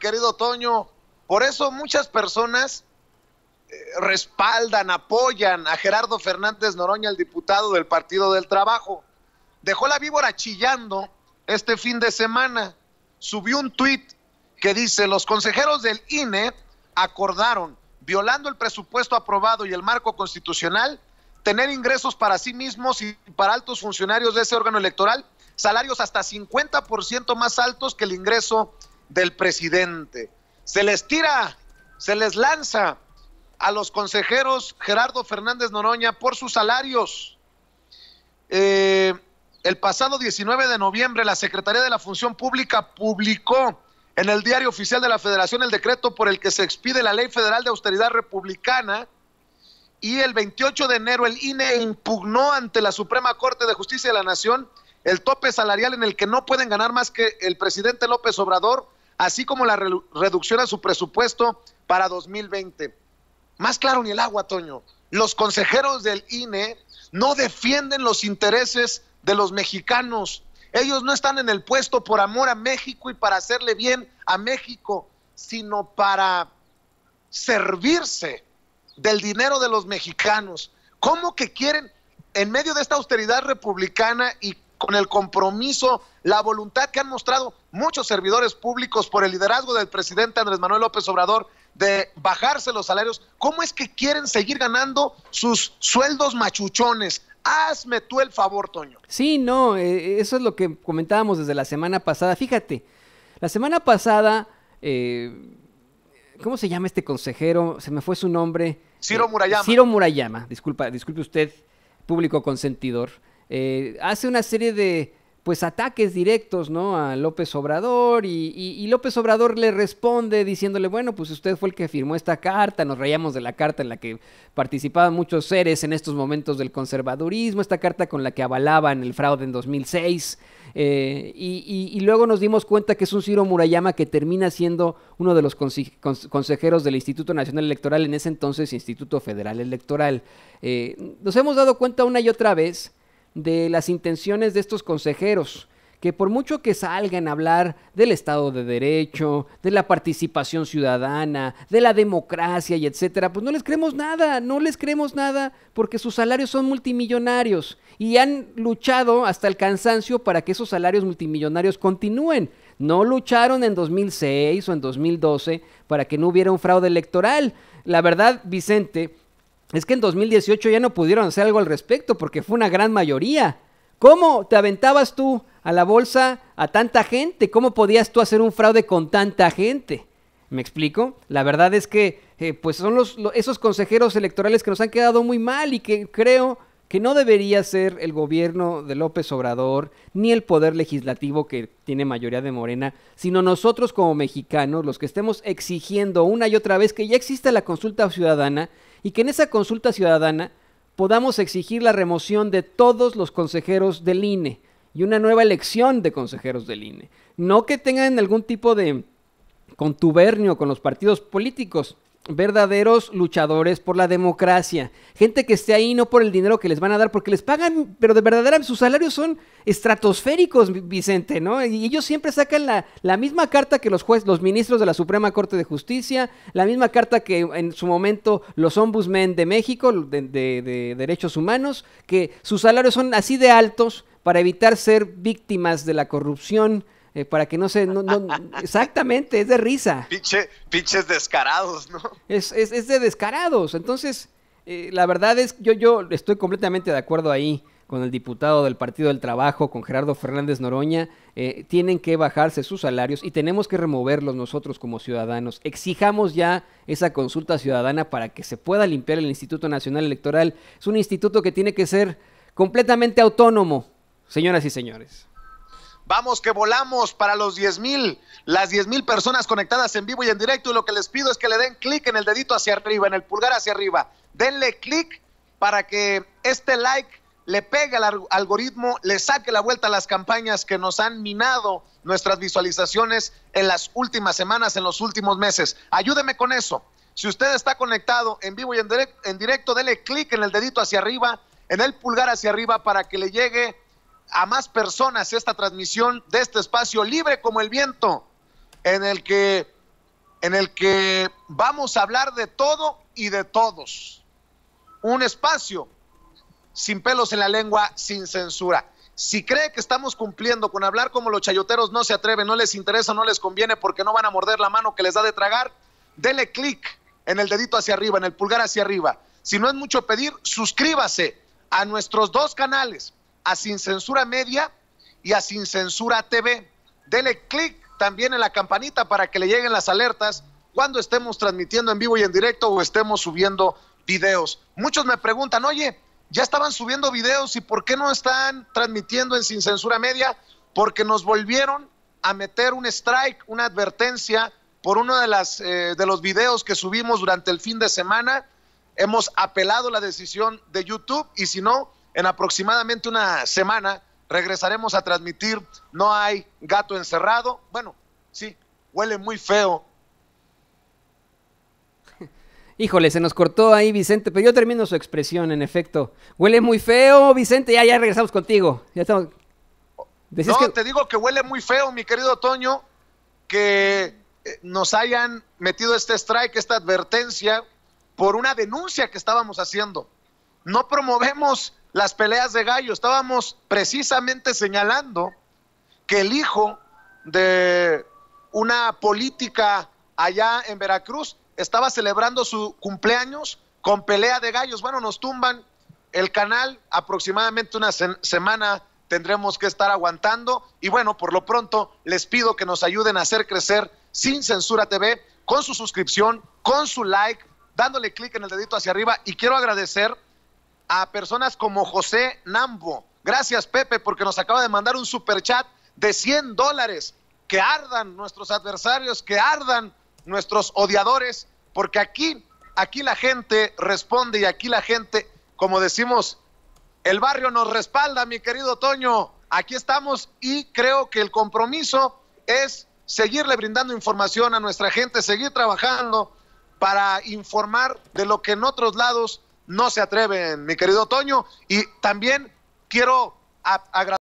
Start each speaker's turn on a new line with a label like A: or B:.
A: querido Toño. Por eso muchas personas eh, respaldan, apoyan a Gerardo Fernández Noroña, el diputado del Partido del Trabajo. Dejó la víbora chillando este fin de semana. Subió un tuit que dice, los consejeros del INE acordaron, violando el presupuesto aprobado y el marco constitucional, tener ingresos para sí mismos y para altos funcionarios de ese órgano electoral, salarios hasta 50% más altos que el ingreso del presidente. Se les tira, se les lanza a los consejeros Gerardo Fernández Noroña por sus salarios. Eh, el pasado 19 de noviembre, la Secretaría de la Función Pública publicó en el Diario Oficial de la Federación el decreto por el que se expide la Ley Federal de Austeridad Republicana y el 28 de enero el INE impugnó ante la Suprema Corte de Justicia de la Nación el tope salarial en el que no pueden ganar más que el presidente López Obrador así como la reducción a su presupuesto para 2020. Más claro ni el agua, Toño. Los consejeros del INE no defienden los intereses de los mexicanos. Ellos no están en el puesto por amor a México y para hacerle bien a México, sino para servirse del dinero de los mexicanos. ¿Cómo que quieren, en medio de esta austeridad republicana y con el compromiso, la voluntad que han mostrado muchos servidores públicos por el liderazgo del presidente Andrés Manuel López Obrador de bajarse los salarios, ¿cómo es que quieren seguir ganando sus sueldos machuchones? Hazme tú el favor, Toño.
B: Sí, no, eh, eso es lo que comentábamos desde la semana pasada. Fíjate, la semana pasada, eh, ¿cómo se llama este consejero? Se me fue su nombre.
A: Ciro Murayama.
B: Ciro Murayama, disculpa, disculpe usted, público consentidor. Eh, hace una serie de pues ataques directos, ¿no? A López Obrador y, López Obrador le responde diciéndole, bueno, pues usted fue el que firmó esta carta, nos reíamos de la carta en la que participaban muchos seres en estos momentos del conservadurismo, esta carta con la que avalaban el fraude en 2006, eh, y, luego nos dimos cuenta que es un Ciro Murayama que termina siendo uno de los consejeros del Instituto Nacional Electoral, en ese entonces Instituto Federal Electoral. Eh, nos hemos dado cuenta una y otra vez de las intenciones de estos consejeros, que por mucho que salgan a hablar del Estado de Derecho, de la participación ciudadana, de la democracia y etcétera, pues no les creemos nada, no les creemos nada porque sus salarios son multimillonarios y han luchado hasta el cansancio para que esos salarios multimillonarios continúen. No lucharon en 2006 o en 2012 para que no hubiera un fraude electoral. La verdad, Vicente, es que en 2018 ya no pudieron hacer algo al respecto porque fue una gran mayoría. ¿Cómo te aventabas tú a la bolsa a tanta gente? ¿Cómo podías tú hacer un fraude con tanta gente? ¿Me explico? La verdad es que eh, pues son los, esos consejeros electorales que nos han quedado muy mal y que creo que no debería ser el gobierno de López Obrador ni el poder legislativo que tiene mayoría de Morena, sino nosotros como mexicanos los que estemos exigiendo una y otra vez que ya exista la consulta ciudadana y que en esa consulta ciudadana podamos exigir la remoción de todos los consejeros del INE y una nueva elección de consejeros del INE. No que tengan algún tipo de contubernio con los partidos políticos, verdaderos luchadores por la democracia, gente que esté ahí no por el dinero que les van a dar, porque les pagan, pero de verdad sus salarios son estratosféricos, Vicente, ¿no? Y ellos siempre sacan la, la misma carta que los jueces, los ministros de la Suprema Corte de Justicia, la misma carta que en su momento los ombudsmen de México, de derechos humanos, que sus salarios son así de altos para evitar ser víctimas de la corrupción, eh, para que no se... No, exactamente, es de risa.
A: Pinche, pinches descarados, ¿no?
B: Es, es, es de descarados. Entonces, eh, la verdad es que yo, yo estoy completamente de acuerdo ahí con el diputado del Partido del Trabajo, con Gerardo Fernández Noroña, eh, tienen que bajarse sus salarios y tenemos que removerlos nosotros como ciudadanos. Exijamos ya esa consulta ciudadana para que se pueda limpiar el Instituto Nacional Electoral. Es un instituto que tiene que ser completamente autónomo, señoras y señores.
A: Vamos que volamos para los 10 mil, las 10 mil personas conectadas en vivo y en directo. Y lo que les pido es que le den clic en el dedito hacia arriba, en el pulgar hacia arriba. Denle clic para que este like le pegue al algoritmo, le saque la vuelta a las campañas que nos han minado nuestras visualizaciones en las últimas semanas, en los últimos meses. Ayúdeme con eso. Si usted está conectado en vivo y en, directo, en directo, dele clic en el dedito hacia arriba, en el pulgar hacia arriba para que le llegue a más personas esta transmisión de este espacio libre como el viento, en el que en el que vamos a hablar de todo y de todos. Un espacio sin pelos en la lengua, sin censura. Si cree que estamos cumpliendo con hablar como los chayoteros no se atreven, no les interesa, no les conviene porque no van a morder la mano que les da de tragar, dele clic en el dedito hacia arriba, en el pulgar hacia arriba. Si no es mucho pedir, suscríbase a nuestros dos canales, a Sin Censura Media y a Sin Censura TV. Dele clic también en la campanita para que le lleguen las alertas cuando estemos transmitiendo en vivo y en directo o estemos subiendo videos. Muchos me preguntan, oye, ya estaban subiendo videos y ¿por qué no están transmitiendo en Sin Censura Media? Porque nos volvieron a meter un strike, una advertencia por uno de, las, eh, de los videos que subimos durante el fin de semana. Hemos apelado la decisión de YouTube y si no, en aproximadamente una semana regresaremos a transmitir. No hay gato encerrado. Bueno, sí, huele muy feo
B: Híjole, se nos cortó ahí Vicente, pero yo termino su expresión, en efecto. Huele muy feo, Vicente, ya, ya regresamos contigo. Ya estamos...
A: No, te digo que huele muy feo, mi querido Toño, que eh, nos hayan metido este strike, esta advertencia, por una denuncia que estábamos haciendo. No promovemos las peleas de gallo, estábamos precisamente señalando que el hijo de una política allá en Veracruz estaba celebrando su cumpleaños con pelea de gallos. Bueno, nos tumban el canal, aproximadamente una semana tendremos que estar aguantando. Y bueno, por lo pronto les pido que nos ayuden a hacer crecer Sin Censura TV con su suscripción, con su like, dándole clic en el dedito hacia arriba. Y quiero agradecer a personas como José Nambo. Gracias, Pepe, porque nos acaba de mandar un super chat de 100 dólares. Que ardan nuestros adversarios, que ardan nuestros odiadores, porque aquí, aquí la gente responde y aquí la gente, como decimos, el barrio nos respalda, mi querido Toño. Aquí estamos y creo que el compromiso es seguirle brindando información a nuestra gente, seguir trabajando para informar de lo que en otros lados no se atreven, mi querido Toño. Y también quiero agradecer